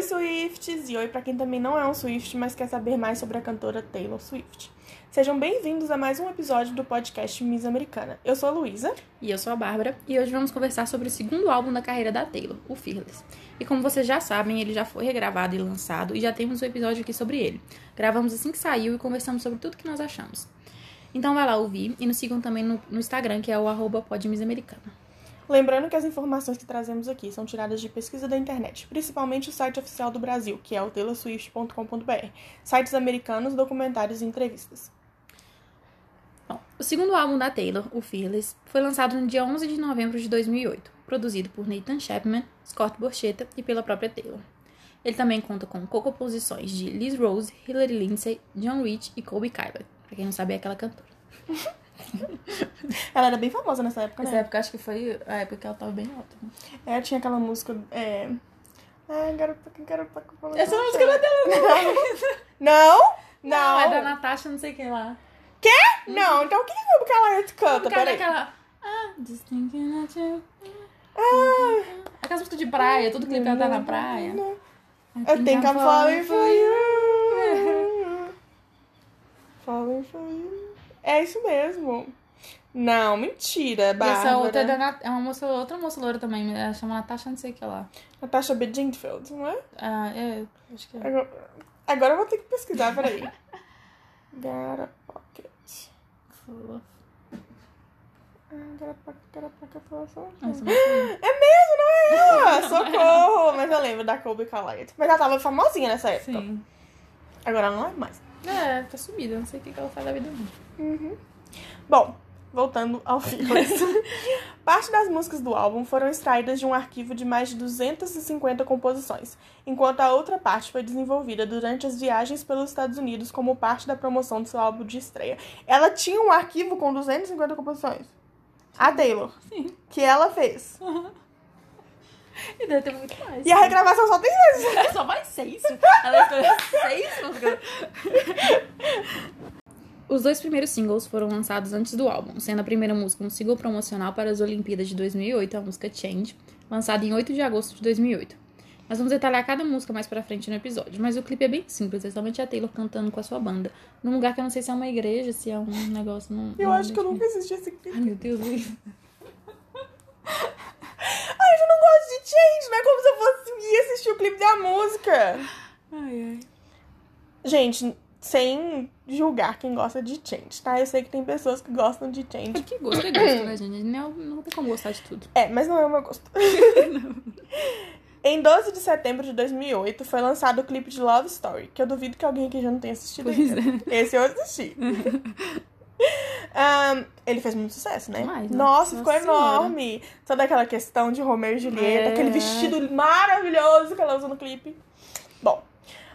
Oi, Swifts! E oi para quem também não é um Swift, mas quer saber mais sobre a cantora Taylor Swift. Sejam bem-vindos a mais um episódio do podcast Miss Americana. Eu sou a Luísa. E eu sou a Bárbara. E hoje vamos conversar sobre o segundo álbum da carreira da Taylor, o Fearless. E como vocês já sabem, ele já foi regravado e lançado, e já temos um episódio aqui sobre ele. Gravamos assim que saiu e conversamos sobre tudo que nós achamos. Então vai lá ouvir e nos sigam também no, no Instagram, que é o arroba podmissamericana. Lembrando que as informações que trazemos aqui são tiradas de pesquisa da internet, principalmente o site oficial do Brasil, que é o taylorswift.com.br, sites americanos, documentários e entrevistas. Bom, o segundo álbum da Taylor, o Fearless, foi lançado no dia 11 de novembro de 2008, produzido por Nathan Chapman, Scott Borchetta e pela própria Taylor. Ele também conta com co-composições de Liz Rose, Hilary Lindsay, John Rich e Colby Kyler. Pra quem não sabe, é aquela cantora. ela era bem famosa nessa época, nessa né? época, acho que foi a época que ela tava bem alta. Né? É, tinha aquela música. É... Ah, garota, garota, Essa música não é dela, não. Não? Não. É da Natasha, não sei quem lá. Quê? Não, então o que que que ela canta? Peraí. Aquela... Ah, just thinking of you. Ah. Aquela música de praia, todo clipe ela tá na praia. I think I'm falling for you. Falling for you. É isso mesmo. Não, mentira, Bárbara. E essa outra é, é uma moça, outra moça loura também, ela chama Natasha não sei o que lá. Natasha Bedingfield, não é? Ah, é, acho que é. Agora, agora eu vou ter que pesquisar, peraí. Gara Pocket. É mesmo, não é ela? Socorro! Mas eu lembro da Kobe Callight. Mas ela tava famosinha nessa época. Sim. Agora ela não é mais. É, tá sumida. Não sei o que ela faz da vida. Uhum. Bom, voltando ao Fearless. Parte das músicas do álbum foram extraídas de um arquivo de mais de 250 composições, enquanto a outra parte foi desenvolvida durante as viagens pelos Estados Unidos como parte da promoção do seu álbum de estreia. Ela tinha um arquivo com 250 composições. A Taylor. Sim. Que ela fez. Uhum. E deve ter muito mais. E a regravação só tem seis. É só mais seis. Ela escolheu seis músicas. Os dois primeiros singles foram lançados antes do álbum, sendo a primeira música um single promocional para as Olimpíadas de 2008, a música Change, lançada em 8 de agosto de 2008. Nós vamos detalhar cada música mais pra frente no episódio, mas o clipe é bem simples, é somente a Taylor cantando com a sua banda, num lugar que eu não sei se é uma igreja, se é um negócio... Num, eu acho que eu nunca assisti esse clipe. Ai, meu Deus, Luiz. Ai, eu não gosto de Change, não é como se eu fosse ir assistir o clipe da música. Ai, ai. Gente, sem julgar quem gosta de Change, tá? Eu sei que tem pessoas que gostam de Change. É que gosto é gosto, né, gente? Não, não tem como gostar de tudo. É, mas não é o meu gosto. Em 12 de setembro de 2008 foi lançado o clipe de Love Story, que eu duvido que alguém aqui já não tenha assistido pois ainda. É. Esse eu assisti. um, ele fez muito sucesso, né? Mas, nossa, ficou enorme. Toda aquela questão de Romeo e Julieta, é. aquele vestido maravilhoso que ela usa no clipe. Bom,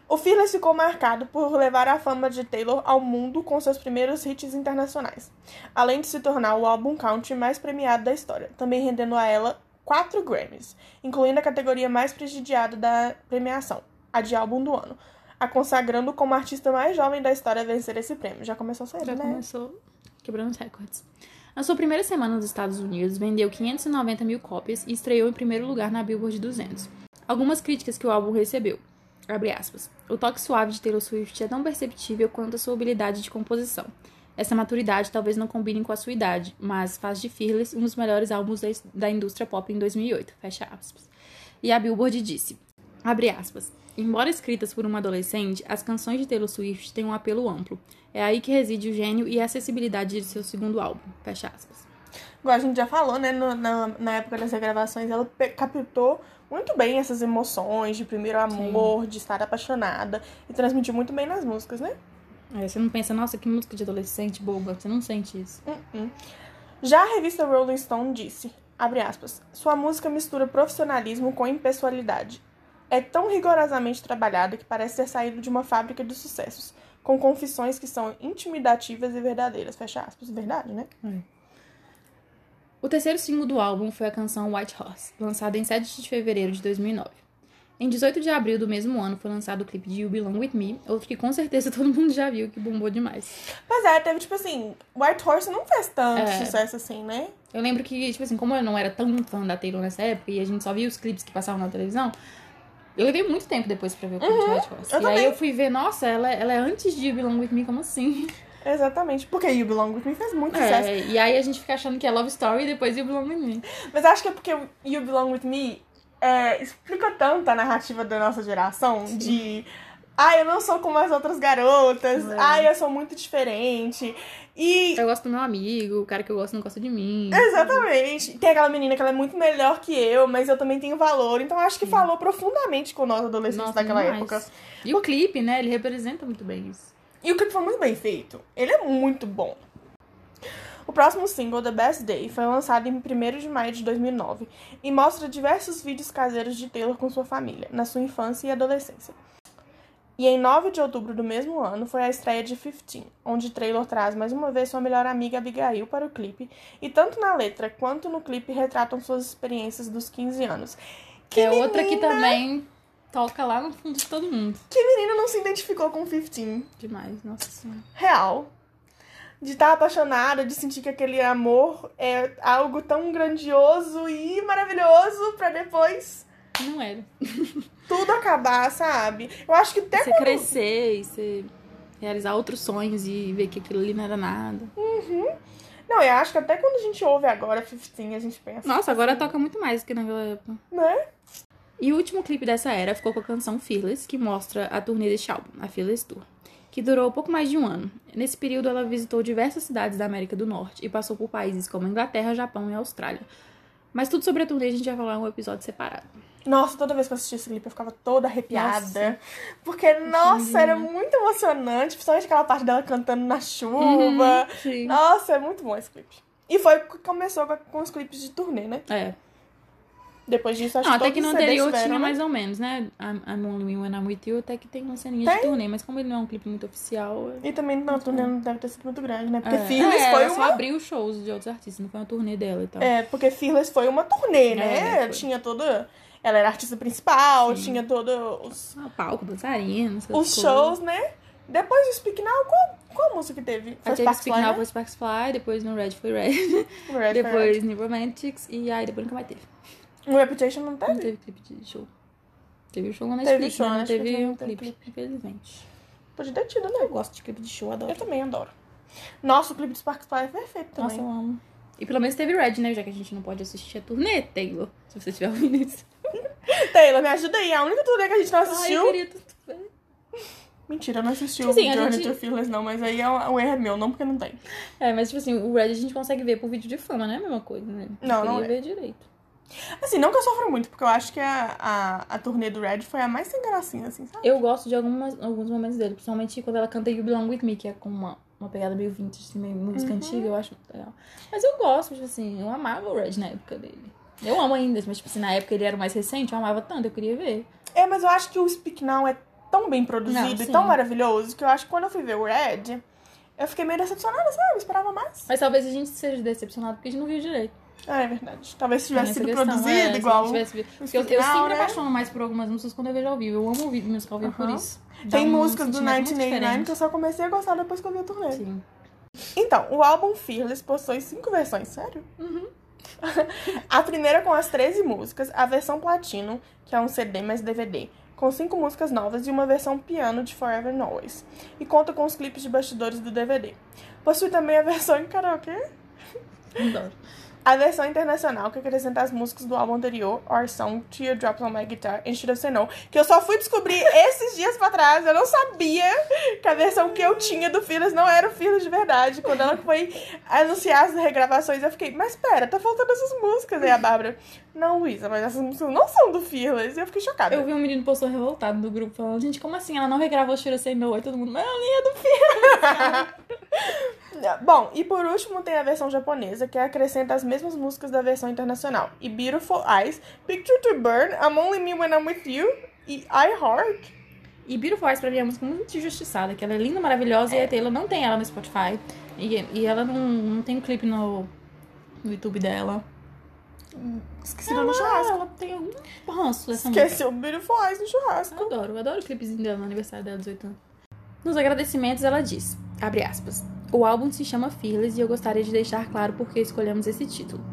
o Fearless ficou marcado por levar a fama de Taylor ao mundo com seus primeiros hits internacionais, além de se tornar o álbum country mais premiado da história, também rendendo a ela quatro Grammys, incluindo a categoria mais prestigiada da premiação, a de álbum do ano, a consagrando como a artista mais jovem da história a vencer esse prêmio. Já começou cedo, Já né? começou quebrando os recordes. Na sua primeira semana nos Estados Unidos, vendeu 590 mil cópias e estreou em primeiro lugar na Billboard 200. Algumas críticas que o álbum recebeu. Abre aspas. O toque suave de Taylor Swift é tão perceptível quanto a sua habilidade de composição. Essa maturidade talvez não combine com a sua idade, mas faz de Fearless um dos melhores álbuns da indústria pop em 2008. Fecha aspas. E a Billboard disse, abre aspas, Embora escritas por uma adolescente, as canções de Taylor Swift têm um apelo amplo. É aí que reside o gênio e a acessibilidade de seu segundo álbum. Fecha aspas. Igual a gente já falou, né? No, na, na época das gravações, ela captou muito bem essas emoções de primeiro amor, Sim. de estar apaixonada. E transmitiu muito bem nas músicas, né? É, você não pensa, nossa, que música de adolescente boba. Você não sente isso. Uh -uh. Já a revista Rolling Stone disse, abre aspas, sua música mistura profissionalismo com impessoalidade. É tão rigorosamente trabalhada que parece ter saído de uma fábrica de sucessos, com confissões que são intimidativas e verdadeiras. Fecha aspas. Verdade, né? É. O terceiro single do álbum foi a canção White Horse, lançada em 7 de fevereiro de 2009. Em 18 de abril do mesmo ano foi lançado o clipe de You Belong With Me, outro que com certeza todo mundo já viu, que bombou demais. Pois é, teve tipo assim, White Horse não fez tanto é. sucesso assim, né? Eu lembro que, tipo assim, como eu não era tão fã da Taylor nessa época e a gente só via os clipes que passavam na televisão, Eu levei muito tempo depois pra ver o clipe de Red Horse. eu e também. aí eu fui ver, nossa, ela, ela é antes de You Belong With Me, como assim? Exatamente, porque You Belong With Me fez muito sucesso. É, e aí a gente fica achando que é Love Story e depois You Belong With Me. Mas acho que é porque You Belong With Me é, explica tanto a narrativa da nossa geração de... Ai, eu não sou como as outras garotas. É. Ai, eu sou muito diferente. E... Eu gosto do meu amigo, o cara que eu gosto não gosta de mim. Exatamente. Tem aquela menina que ela é muito melhor que eu, mas eu também tenho valor. Então acho que falou profundamente com nós adolescentes Nossa, daquela demais. época. E o clipe, né? Ele representa muito bem isso. E o clipe foi muito bem feito. Ele é muito bom. O próximo single, The Best Day, foi lançado em 1 de maio de 2009 e mostra diversos vídeos caseiros de Taylor com sua família, na sua infância e adolescência. E em 9 de outubro do mesmo ano foi a estreia de 15, onde Taylor traz mais uma vez sua melhor amiga Abigail para o clipe, e tanto na letra quanto no clipe retratam suas experiências dos 15 anos. Que é outra que menina- também toca lá no fundo de todo mundo. Que menina não se identificou com 15? Demais, nossa senhora. real. De estar apaixonada, de sentir que aquele amor é algo tão grandioso e maravilhoso pra depois Não era. tudo acabar, sabe? Eu acho que até Você crescer e você realizar outros sonhos e ver que aquilo ali não era nada. Não, eu acho que até quando a gente ouve agora 15, a gente pensa, Nossa, agora toca muito mais do que naquela época. né? E o último clipe dessa era ficou com a canção Fearless, que mostra a turnê deste álbum, a Fearless Tour, que durou pouco mais de um ano. Nesse período, ela visitou diversas cidades da América do Norte e passou por países como Inglaterra, Japão e Austrália. Mas tudo sobre a turnê a gente vai falar em um episódio separado. Nossa, toda vez que eu assistia esse clipe eu ficava toda arrepiada. Nossa. Porque, nossa, linda. era muito emocionante. Principalmente aquela parte dela cantando na chuva. Sim. Nossa, é muito bom esse clipe. E foi que começou com- os clipes de turnê, né? É. Depois disso, acho Não, que até que no anterior tiveram, tinha né? mais ou menos, né? I'm, I'm Only When I'm With You, até que tem uma ceninha de Tem? turnê, mas como ele não é um clipe muito oficial... é- E também não, a turnê não deve ter sido muito grande, né? Porque é, Fearless é, foi ela uma. só abriu shows de outros artistas, não foi uma turnê dela e tal. É, porque Fearless foi uma turnê, né? É, tinha toda. Ela era artista principal, Sim. tinha todos os, Ah, palco, dançarina, os coisas. shows, né? Depois do Speak Now, qual, qual música que teve? Teve Sparks Speak Fly, Now né? foi Sparks Fly, depois no Red foi Red, Red foi depois no Romantics, e aí depois nunca mais teve. Red. O Reputation não Não teve? teve clipe de show. Teve o show na Teve Netflix, show mas não teve um teve clipe, infelizmente. Podia ter tido, né? Eu gosto de clipe de show, adoro. Eu também adoro. Nossa, o clipe de Sparks Fly é perfeito Nossa, também. eu amo. E pelo menos teve Red, né? Já que a gente não pode assistir a turnê, Taylor. Se você estiver ouvindo isso. Taylor, me ajuda aí. A única turnê que a gente não Ai, assistiu. eu queria tanto ver. Mentira, eu não assisti Tipo o assim, Journey gente- to Fearless, não, mas aí é um, um erro é meu, não porque não tem. É, mas tipo assim, o Red a gente consegue ver por vídeo de fama, não é a mesma coisa, né? Não, não queria é. ver direito. Assim, não que eu sofra muito, porque eu acho que a, a, a turnê do Red foi a mais sem gracinha, assim, sabe? Eu gosto de algumas, alguns momentos dele, principalmente quando ela canta You Belong With Me, que é com uma, uma pegada meio vintage, assim, meio música Uhum. antiga, eu acho muito legal. Mas eu gosto, tipo assim, eu amava o Red na época dele. Eu amo ainda, mas tipo assim, na época ele era o mais recente, eu amava tanto, eu queria ver. É, mas eu acho que o Speak Now é tão bem produzido Não, e tão maravilhoso que eu acho que quando eu fui ver o Red, eu fiquei meio decepcionada, sabe? Eu esperava mais. Mas talvez a gente seja decepcionado porque a gente não viu direito. Ah, é verdade. Talvez se tivesse sido questão, produzido é, igual. tivesse o eu, Speak eu sempre né? apaixono mais por algumas músicas quando eu vejo ao vivo. Eu amo ouvir música ao vivo por Aham. isso. Dá Tem um músicas do sentimento muito 1989 que eu só comecei a gostar depois que eu vi a turnê. Sim. Então, o álbum Fearless possui cinco versões, sério? Uhum. a primeira com as 13 músicas, a versão Platino, que é um CD mais DVD, com cinco músicas novas e uma versão piano de Forever Always. E conta com os clipes de bastidores do DVD. Possui também a versão em karaokê, Adoro. A versão internacional, que acrescenta as músicas do álbum anterior, Our Song, Teardrops on My Guitar, and Should Have Said No, que eu só fui descobrir esses dias pra trás. Eu não sabia que a versão que eu tinha do Fearless não era o Fearless de verdade. Quando ela foi anunciar as regravações, eu fiquei, mas pera, tá faltando essas músicas. Aí a Bárbara, não, Luísa, mas essas músicas não são do Fearless. E eu fiquei chocada. Eu vi um menino postou revoltado no grupo falando, gente, como assim? Ela não regravou Shira Say No? Aí todo mundo, não, nem é do filme. Bom, e por último tem a versão japonesa, que acrescenta as mesmas músicas da versão internacional. E Beautiful Eyes, Picture to Burn, I'm Only Me When I'm With You e I Heart. E Beautiful Eyes pra mim é uma música muito injustiçada, que ela é linda, maravilhosa, e a Taylor não tem ela no Spotify. E, e ela não, não tem um clipe no, no YouTube dela. Esqueci no churrasco. ela tem algum ranço dessa música. Esqueci o Beautiful Eyes no churrasco. Eu adoro, eu adoro o clipezinho dela no aniversário dela, 18 anos. Nos agradecimentos, ela diz, abre aspas, o álbum se chama Fearless e eu gostaria de deixar claro por que escolhemos esse título.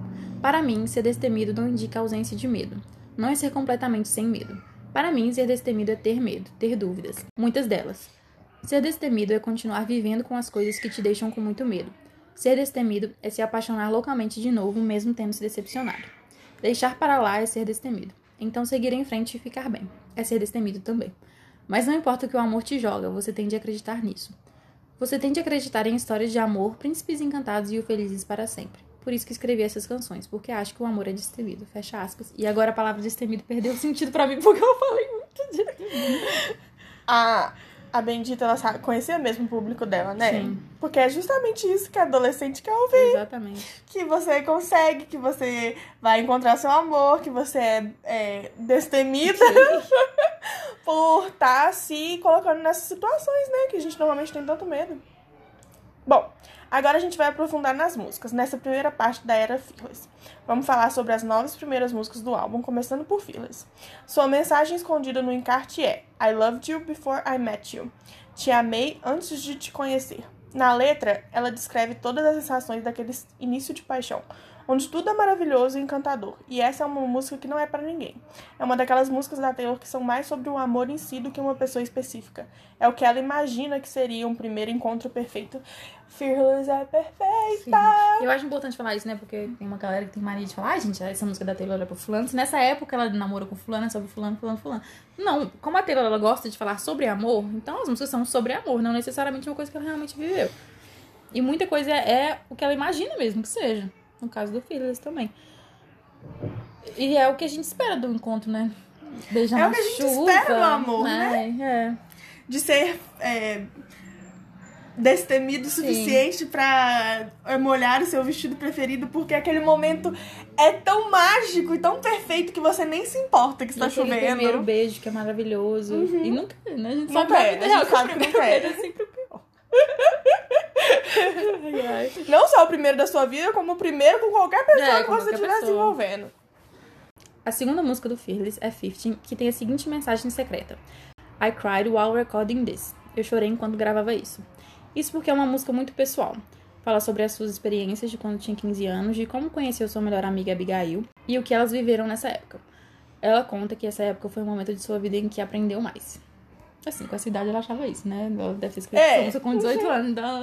Para mim, ser destemido não indica ausência de medo. Não é ser completamente sem medo. Para mim, ser destemido é ter medo, ter dúvidas, muitas delas. Ser destemido é continuar vivendo com as coisas que te deixam com muito medo. Ser destemido é se apaixonar loucamente de novo, mesmo tendo se decepcionado. Deixar para lá é ser destemido. Então seguir em frente e ficar bem. É ser destemido também. Mas não importa o que o amor te joga, você tem de acreditar nisso. Você tem de acreditar em histórias de amor, príncipes encantados e o felizes para sempre. Por isso que escrevi essas canções, porque acho que o amor é destemido. Fecha aspas. E agora a palavra destemido perdeu sentido para mim, porque eu falei muito de... A, a Bendita, ela sabe, conhecia mesmo o público dela, né? Sim. Porque é justamente isso que a adolescente quer ouvir. Exatamente. Que você consegue, que você vai encontrar seu amor, que você é, é destemida por estar se colocando nessas situações, né? Que a gente normalmente tem tanto medo. Bom, agora a gente vai aprofundar nas músicas, nessa primeira parte da era Fearless. Vamos falar sobre as nove primeiras músicas do álbum, começando por Fearless. Sua mensagem escondida no encarte é I loved you before I met you. Te amei antes de te conhecer. Na letra, ela descreve todas as sensações daquele início de paixão, onde tudo é maravilhoso e encantador. E essa é uma música que não é para ninguém. É uma daquelas músicas da Taylor que são mais sobre o amor em si do que uma pessoa específica. É o que ela imagina que seria um primeiro encontro perfeito. Fearless é perfeita. Eu acho importante falar isso, né? Porque tem uma galera que tem mania de falar, ai, gente, essa música da Taylor é pro fulano. Se nessa época ela namora com fulano, é sobre fulano, fulano, fulano. Não, como a Taylor ela gosta de falar sobre amor, então as músicas são sobre amor, não necessariamente uma coisa que ela realmente viveu. E muita coisa é, é o que ela imagina mesmo que seja. No caso do Fearless também. E é o que a gente espera do encontro, né? Beijar É o na que a gente chuva, espera do amor, É. De ser é, destemido o suficiente pra é, molhar o seu vestido preferido, porque aquele momento é tão mágico e tão perfeito que você nem se importa que está chovendo. primeiro beijo que é maravilhoso. E nunca, né? A gente Nunca sabe é, a que o primeiro é. beijo é sempre o pior. Não só o primeiro da sua vida, como o primeiro com qualquer pessoa É, que você estiver se envolvendo. A segunda música do Fearless é 15, que tem a seguinte mensagem secreta: I cried while recording this. Eu chorei enquanto gravava isso. Isso porque é uma música muito pessoal. Fala sobre as suas experiências de quando tinha 15 anos, de como conheceu sua melhor amiga Abigail e o que elas viveram nessa época. Ela conta que essa época foi um momento de sua vida em que aprendeu mais. Assim, com essa idade ela achava isso, né? Ela deve ter escrito É. música com 18 anos, então.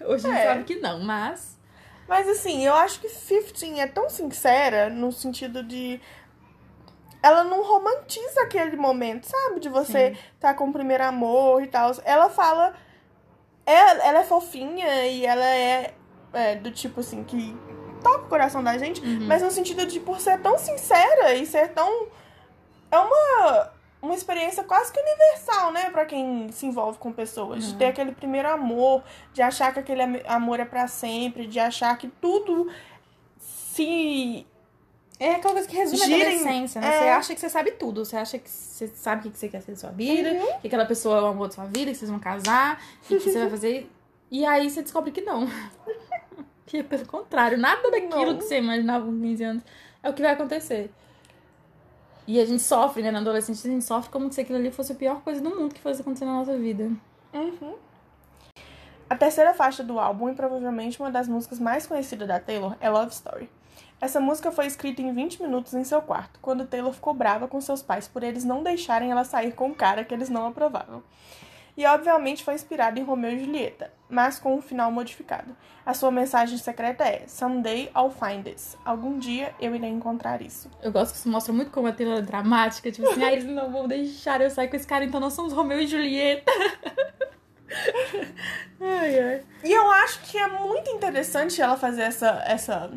Hoje a gente É. sabe que não, mas. Mas assim, eu acho que 15 é tão sincera no sentido de. Ela não romantiza aquele momento, sabe? De você tá com o primeiro amor e tal. Ela fala. Ela, ela é fofinha e ela é, é do tipo assim, que toca o coração da gente, mas no sentido de por ser tão sincera e ser tão. É uma, uma experiência quase que universal, né? Pra quem se envolve com pessoas. De ter aquele primeiro amor, de achar que aquele am- amor é pra sempre, de achar que tudo se. É aquela coisa que resume Gira a adolescência, né? é. Você acha que você sabe tudo. Você acha que você sabe o que você quer ser da sua vida, que aquela pessoa é o amor da sua vida, que vocês vão casar, e que você vai fazer. E aí você descobre que não. que é pelo contrário, nada daquilo Não. que você imaginava com 15 anos é o que vai acontecer. E a gente sofre, né? Na adolescência, a gente sofre como se aquilo ali fosse a pior coisa do mundo que fosse acontecer na nossa vida. Uhum. A terceira faixa do álbum e provavelmente uma das músicas mais conhecidas da Taylor é Love Story. Essa música foi escrita em 20 minutos em seu quarto, quando Taylor ficou brava com seus pais por eles não deixarem ela sair com um cara que eles não aprovavam. E obviamente foi inspirada em Romeu e Julieta, mas com um final modificado. A sua mensagem secreta é Someday I'll find this. Algum dia eu irei encontrar isso. Eu gosto que isso mostra muito como a Taylor é dramática. Tipo assim, ah, eles não vão deixar eu sair com esse cara, então nós somos Romeu e Julieta. ai, ai. E eu acho que é muito interessante ela fazer essa essa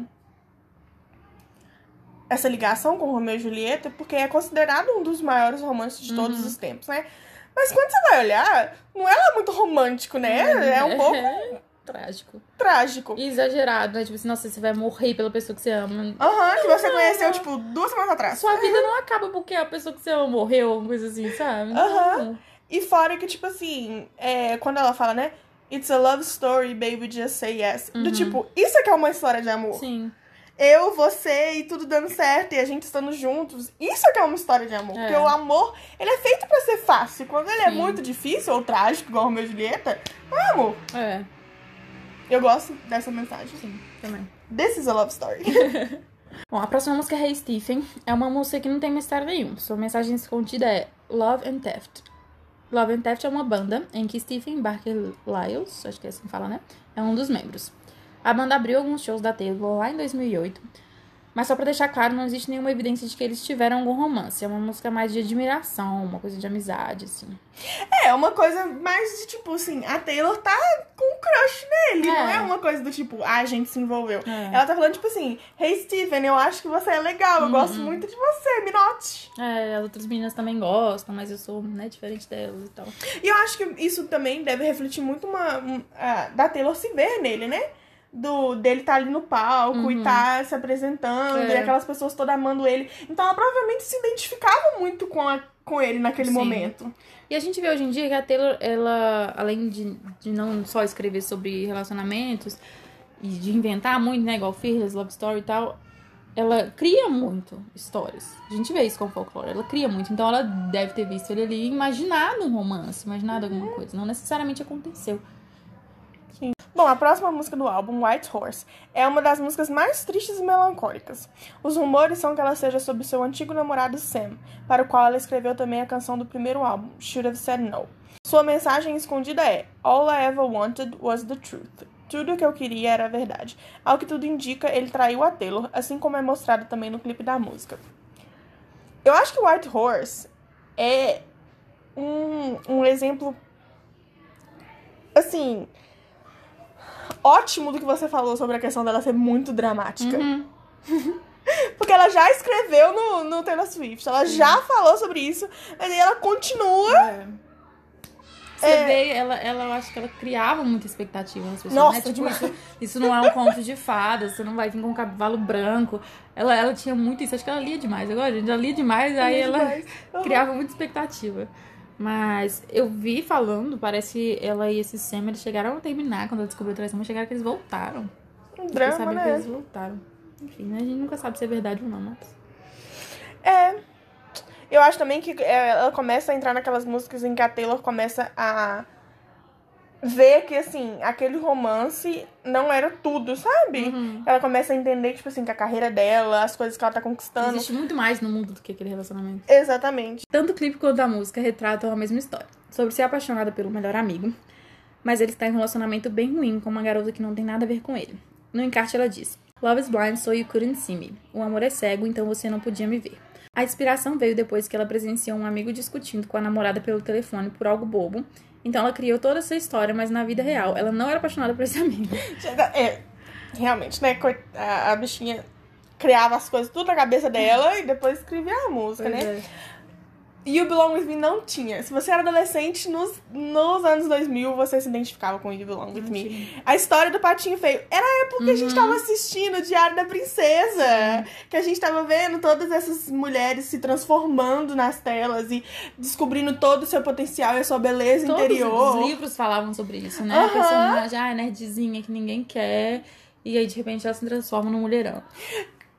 essa ligação com Romeu e Julieta, porque é considerado um dos maiores romances de todos os tempos, né? Mas quando você vai olhar, não é lá muito romântico, né? É um pouco É trágico. trágico. E exagerado, né? Tipo assim, nossa, você vai morrer pela pessoa que você ama. Aham, que você conheceu, tipo, duas semanas atrás. Sua vida não acaba porque a pessoa que você ama morreu, alguma coisa assim, sabe? Aham. E fora que, tipo assim, é, quando ela fala, né? It's a love story, baby, just say yes. Do tipo, isso é que é uma história de amor. Sim. Eu, você e tudo dando certo e a gente estando juntos. Isso é que é uma história de amor. É. Porque o amor, ele é feito pra ser fácil. Quando ele é Sim. muito difícil ou trágico, igual Romeu e Julieta, não é amor. É, Eu gosto dessa mensagem. sim, também. This is a love story. Bom, a próxima música é Hey Stephen. É uma música que não tem mistério nenhum. Sua mensagem escondida é Love and Theft. Love and Theft é uma banda em que Stephen Barker Lyles, acho que é assim que fala, né? É um dos membros. A banda abriu alguns shows da Taylor lá em 2008 mas só pra deixar claro, não existe nenhuma evidência de que eles tiveram algum romance. É uma música mais de admiração, uma coisa de amizade, assim. É, uma coisa mais de tipo assim, a Taylor tá com um crush nele. É. Não é uma coisa do tipo, ah, a gente se envolveu. É. Ela tá falando, tipo assim, hey Steven, eu acho que você é legal, eu uhum. gosto muito de você, me note. É, as outras meninas também gostam, mas eu sou, né, diferente delas e tal. E eu acho que isso também deve refletir muito uma. Um, da Taylor se ver nele, né? Do dele tá ali no palco uhum. e tá se apresentando é. e aquelas pessoas todas amando ele. Então ela provavelmente se identificava muito com, a, com ele naquele Sim. momento. E a gente vê hoje em dia que a Taylor, ela, além de, de não só escrever sobre relacionamentos e de inventar muito, né, igual Fearless, Love Story e tal, ela cria muito histórias. A gente vê isso com o folclore. Ela cria muito. Então ela deve ter visto ele ali imaginado um romance, imaginado alguma uhum. coisa. Não necessariamente aconteceu. Bom, a próxima música do álbum, White Horse, é uma das músicas mais tristes e melancólicas. Os rumores são que ela seja sobre seu antigo namorado Sam, para o qual ela escreveu também a canção do primeiro álbum, Should Have Said No. Sua mensagem escondida é: All I ever wanted was the truth. Tudo o que eu queria era a verdade. Ao que tudo indica, ele traiu a Taylor, assim como é mostrado também no clipe da música. Eu acho que White Horse é um, um exemplo. Assim ótimo do que você falou sobre a questão dela ser muito dramática. Uhum. Porque ela já escreveu no, no Taylor Swift, ela Sim. já falou sobre isso, mas aí ela continua. É. Você é... vê, ela, ela, eu acho que ela criava muita expectativa nas pessoas. Nossa, né? tipo, isso, isso não é um conto de fadas, você não vai vir com um cavalo branco. Ela, ela tinha muito isso, acho que ela lia demais. Agora, gente já lia demais, aí lia ela demais. Criava muita expectativa. Mas eu vi falando, parece que ela e esse Sam, eles chegaram a terminar quando ela descobriu a traição, mas chegaram que eles voltaram. Um drama, sabem né? que eles voltaram. Enfim, né? a gente nunca sabe se é verdade ou não, mas... É. Eu acho também que é, ela começa a entrar naquelas músicas em que a Taylor começa a vê que, assim, aquele romance não era tudo, sabe? Uhum. Ela começa a entender, tipo assim, que a carreira dela, as coisas que ela tá conquistando. Existe muito mais no mundo do que aquele relacionamento. Exatamente. Tanto o clipe quanto a música retratam a mesma história. Sobre ser apaixonada pelo melhor amigo, mas ele está em um relacionamento bem ruim com uma garota que não tem nada a ver com ele. No encarte ela diz: Love is blind, so you couldn't see me. O amor é cego, então você não podia me ver. A inspiração veio depois que ela presenciou um amigo discutindo com a namorada pelo telefone por algo bobo então ela criou toda essa história, mas na vida real ela não era apaixonada por esse amigo. É, realmente, né? A, bichinha criava as coisas tudo na cabeça dela e depois escrevia a música, pois né? É. You Belong With Me não tinha. Se você era adolescente, nos, nos anos 2000, você se identificava com You Belong With Me. A história do Patinho Feio. Era a época uhum. que a gente uhum. tava assistindo o Diário da Princesa. Sim. Que a gente tava vendo todas essas mulheres se transformando nas telas e descobrindo todo o seu potencial e a sua beleza Todos interior. Os livros falavam sobre isso, né? Uhum. A personagem, ah, nerdzinha que ninguém quer. E aí, de repente, ela se transforma num mulherão.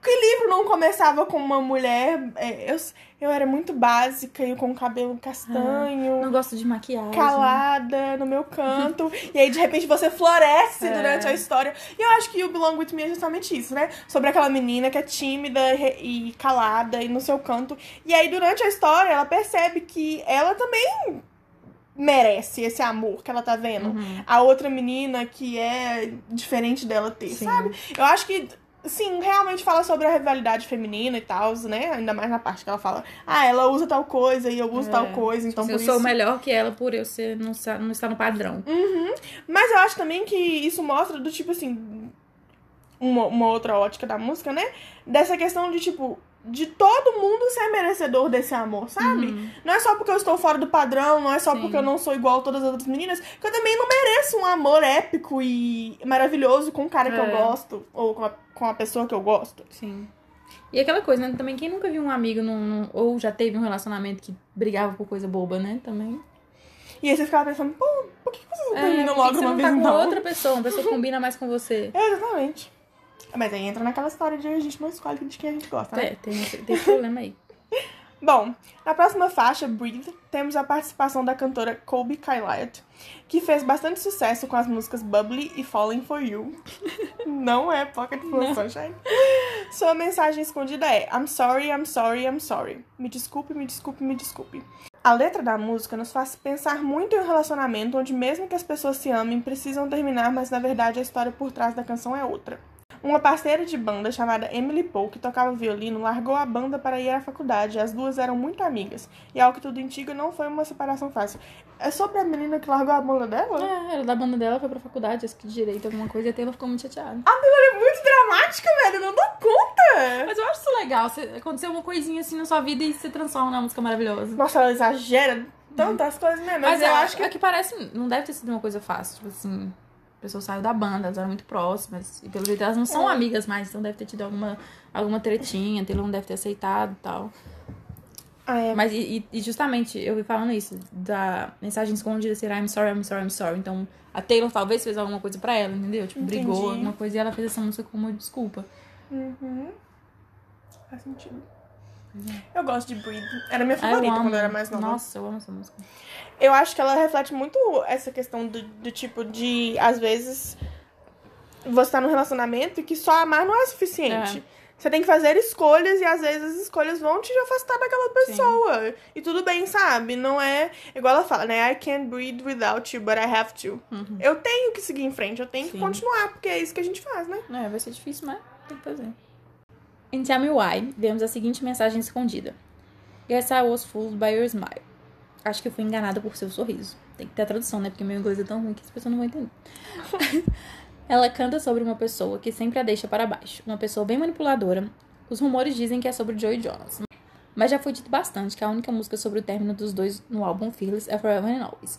Que livro não começava com uma mulher. É, eu, eu era muito básica e com cabelo castanho. Ah, não gosto de maquiagem. Calada no meu canto. e aí, de repente, você floresce é. durante a história. E eu acho que o Belong With Me é justamente isso, né? Sobre aquela menina que é tímida e calada e no seu canto. E aí, durante a história, ela percebe que ela também merece esse amor que ela tá vendo. Uhum. A outra menina que é diferente dela ter, Sim. sabe? Eu acho que Sim, realmente fala sobre a rivalidade feminina e tal, né? Ainda mais na parte que ela fala, ah, ela usa tal coisa e eu uso é. tal coisa, então por eu sou melhor que ela por eu ser, não, não estar no padrão. Uhum. Mas eu acho também que isso mostra do tipo assim, uma, uma outra ótica da música, né? Dessa questão de tipo, de todo mundo ser merecedor desse amor, sabe? Uhum. Não é só porque eu estou fora do padrão, não é só Sim. porque eu não sou igual a todas as outras meninas, que eu também não mereço um amor épico e maravilhoso com o cara é. que eu é. gosto, ou com a, com a pessoa que eu gosto. Sim. E aquela coisa, né? Também quem nunca viu um amigo num, num, ou já teve um relacionamento que brigava por coisa boba, né? Também. E aí você ficava pensando, pô, por que vocês não é, terminam logo uma vez? Não tá com outra pessoa, uma pessoa combina mais com você. É, exatamente. Mas aí entra naquela história de a gente não escolhe de quem a gente gosta, né? É, tem, tem esse problema aí. Bom, na próxima faixa, Breathe, temos a participação da cantora Colby Kyliot, que fez bastante sucesso com as músicas Bubbly e Falling For You. Não é Pocket Full Sunshine. Sua mensagem escondida é I'm sorry, I'm sorry, I'm sorry. Me desculpe, me desculpe, me desculpe. A letra da música nos faz pensar muito em um relacionamento onde mesmo que as pessoas se amem, precisam terminar, mas na verdade a história por trás da canção é outra. Uma parceira de banda chamada Emily Poe, que tocava violino, largou a banda para ir à faculdade. As duas eram muito amigas. E ao que tudo indica, não foi uma separação fácil. É sobre a menina que largou a banda dela? É, era da banda dela, foi pra faculdade, acho que direito, alguma coisa, e a Taylor ficou muito chateada. A Taylor é muito dramática, velho. Eu não dou conta. Mas eu acho isso legal, você, acontecer uma coisinha assim na sua vida e se transforma numa música maravilhosa. Nossa, ela exagera tantas coisas mesmo. Mas, Mas eu é, acho que. é que parece, não deve ter sido uma coisa fácil, tipo assim, pessoa saiu da banda, elas eram muito próximas, e pelo jeito elas não são É. amigas mais, então deve ter tido alguma, alguma tretinha, Taylor não deve ter aceitado e tal. Ah, é. Mas, e, e- justamente, eu vi falando isso, da mensagem escondida ser I'm sorry, I'm sorry, I'm sorry. Então, a Taylor talvez fez alguma coisa pra ela, entendeu? Tipo, brigou, Entendi. alguma coisa, e ela fez essa música como desculpa. Uhum. Faz sentido. Eu gosto de Breathe. Era minha Ah, eu favorita quando eu era mais nova. Nossa, eu amo essa música. Eu acho que ela reflete muito essa questão do, do tipo de, às vezes, você tá num relacionamento e que só amar não é suficiente. Você tem que fazer escolhas e às vezes as escolhas vão te afastar daquela pessoa. E tudo bem, sabe? Não é. Igual ela fala, né? I can't breathe without you, but I have to. Uhum. Eu tenho que seguir em frente, eu tenho que Sim. continuar, porque é isso que a gente faz, né? É, vai ser difícil, mas tem que fazer. Em Tell Me Why, vemos a seguinte mensagem escondida. Guess I was fooled by your smile. Acho que fui enganada por seu sorriso. Tem que ter a tradução, né? Porque meu inglês é tão ruim que as pessoas não vão entender. Ela canta sobre uma pessoa que sempre a deixa para baixo. Uma pessoa bem manipuladora. Os rumores dizem que é sobre Joey Jonas. Mas já foi dito bastante que a única música sobre o término dos dois no álbum Fearless é Forever and Always.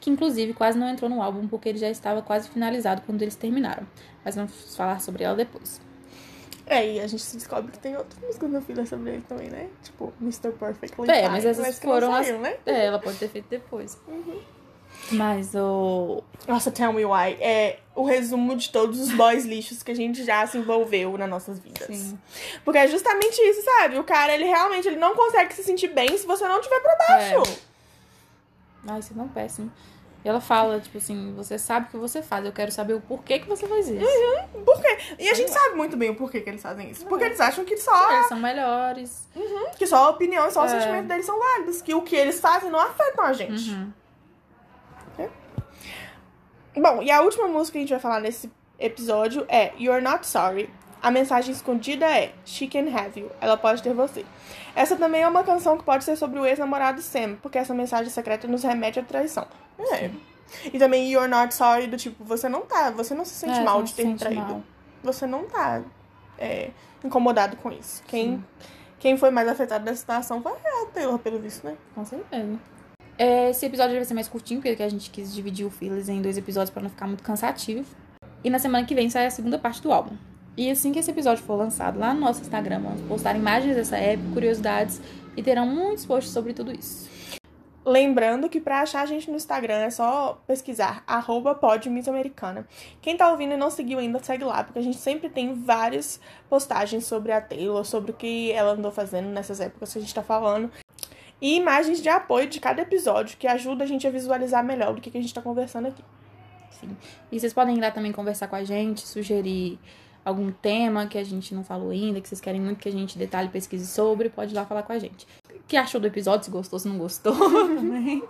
Que inclusive quase não entrou no álbum porque ele já estava quase finalizado quando eles terminaram. Mas vamos falar sobre ela depois. É, e a gente se descobre que tem outras músicas da filha sobre ele também, né? Tipo, Mr. Perfectly É, Fine, mas essas não foram as- saiu, né? É, ela pode ter feito depois. Mas o. Nossa, Tell Me Why é o resumo de todos os boys lixos que a gente já se envolveu nas nossas vidas. Sim. Porque é justamente isso, sabe? O cara, ele realmente ele não consegue se sentir bem se você não estiver pra baixo. Ai, isso é tão péssimo. E ela fala, tipo assim, você sabe o que você faz, eu quero saber o porquê que você faz isso. Por quê? E a gente sabe muito bem o porquê que eles fazem isso. Porque eles acham que só, Eles são melhores. que só a opinião e só o É. sentimento deles são válidos. Que o que eles fazem não afetam a gente. Uhum. Bom, e a última música que a gente vai falar nesse episódio é You're Not Sorry. A mensagem escondida é She Can Have You. Ela pode ter você. Essa também é uma canção que pode ser sobre o ex-namorado Sam, porque essa mensagem secreta nos remete à traição. É. E também You're Not Sorry, do tipo, você não tá, você não se sente É, mal de ter traído. mal. Você não tá é, incomodado com isso. Quem, quem foi mais afetado dessa situação foi a Taylor, pelo visto, né? Com certeza. É, Esse episódio vai ser mais curtinho, porque a gente quis dividir o Fearless em dois episódios pra não ficar muito cansativo. E na semana que vem sai a segunda parte do álbum. E assim que esse episódio for lançado lá no nosso Instagram, vamos postar imagens dessa época, curiosidades e terão muitos posts sobre tudo isso. Lembrando que pra achar a gente no Instagram é só pesquisar arroba podmissamericana. Quem tá ouvindo e não seguiu ainda, segue lá, porque a gente sempre tem várias postagens sobre a Taylor, sobre o que ela andou fazendo nessas épocas que a gente tá falando. E imagens de apoio de cada episódio, que ajuda a gente a visualizar melhor do que que a gente tá conversando aqui. Sim. E vocês podem ir lá também conversar com a gente, sugerir algum tema que a gente não falou ainda, que vocês querem muito que a gente detalhe e pesquise sobre, pode ir lá falar com a gente. O que achou do episódio, se gostou, se não gostou também.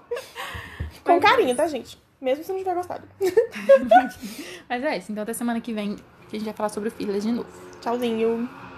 Com carinho, tá, gente? Mesmo se não tiver gostado. Mas é isso, então até semana que vem que a gente vai falar sobre o Fearless de novo. Tchauzinho.